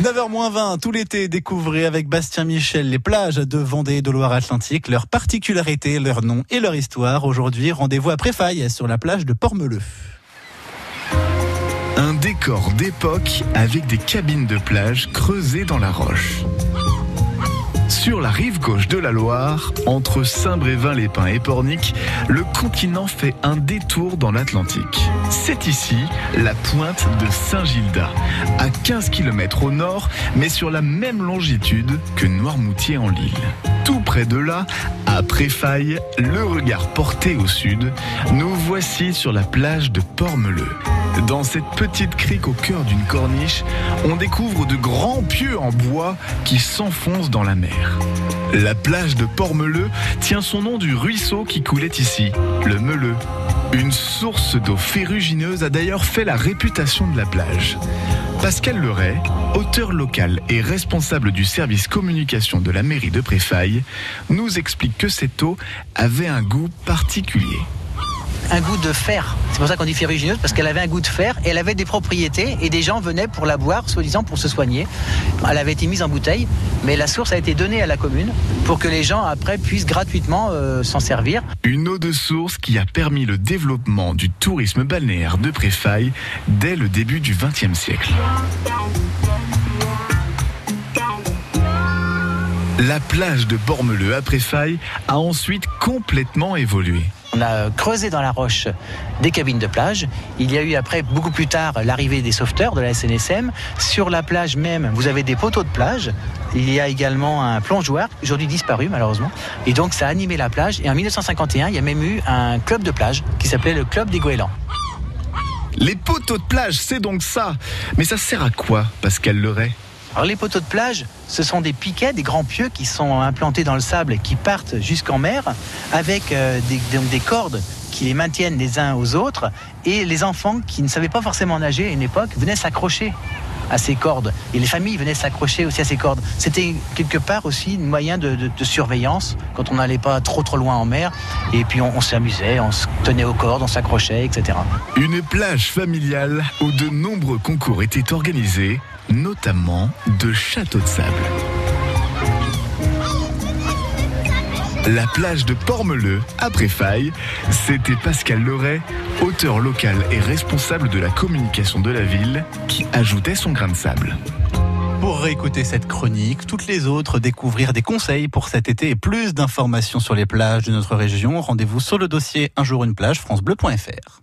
9h20, tout l'été, découvrez avec Bastien Michel les plages de Vendée et de Loire-Atlantique, leurs particularités, leur nom et leur histoire. Aujourd'hui, rendez-vous à Préfaille, sur la plage de Pormeleux. Un décor d'époque avec des cabines de plage creusées dans la roche. Sur la rive gauche de la Loire, entre Saint-Brévin-les-Pins et Pornic, le continent fait un détour dans l'Atlantique. C'est ici la pointe de Saint-Gilda, à 15 km au nord, mais sur la même longitude que Noirmoutier en Lille. Tout près de là, à Préfaille, le regard porté au sud, nous voici sur la plage de Pormeleux. Dans cette petite crique au cœur d'une corniche, on découvre de grands pieux en bois qui s'enfoncent dans la mer. La plage de Pormeleux tient son nom du ruisseau qui coulait ici, le Meleux. Une source d'eau ferrugineuse a d'ailleurs fait la réputation de la plage. Pascal Leray, auteur local et responsable du service communication de la mairie de Préfaille, nous explique que cette eau avait un goût particulier un goût de fer. C'est pour ça qu'on dit ferrugineuse, parce qu'elle avait un goût de fer et elle avait des propriétés et des gens venaient pour la boire, soi-disant pour se soigner. Elle avait été mise en bouteille, mais la source a été donnée à la commune pour que les gens après puissent gratuitement euh, s'en servir. Une eau de source qui a permis le développement du tourisme balnéaire de Préfaille dès le début du XXe siècle. La plage de Bormeleux à Préfaille a ensuite complètement évolué. On a creusé dans la roche des cabines de plage. Il y a eu après, beaucoup plus tard, l'arrivée des sauveteurs de la SNSM. Sur la plage même, vous avez des poteaux de plage. Il y a également un plongeoir, aujourd'hui disparu malheureusement. Et donc ça a animé la plage. Et en 1951, il y a même eu un club de plage qui s'appelait le Club des Goélands. Les poteaux de plage, c'est donc ça. Mais ça sert à quoi, Pascal Leray? Alors les poteaux de plage, ce sont des piquets, des grands pieux qui sont implantés dans le sable et qui partent jusqu'en mer avec euh, des, des cordes qui les maintiennent les uns aux autres. Et les enfants qui ne savaient pas forcément nager à une époque venaient s'accrocher à ces cordes. Et les familles venaient s'accrocher aussi à ces cordes. C'était quelque part aussi un moyen de, surveillance quand on n'allait pas trop trop loin en mer. Et puis on, on s'amusait, on se tenait aux cordes, on s'accrochait, etc. Une plage familiale où de nombreux concours étaient organisés notamment de châteaux de sable. La plage de Pormeleux, après Faille, c'était Pascal Leray, auteur local et responsable de la communication de la ville, qui ajoutait son grain de sable. Pour réécouter cette chronique, toutes les autres, découvrir des conseils pour cet été et plus d'informations sur les plages de notre région, rendez-vous sur le dossier Un jour une plage, francebleu.fr.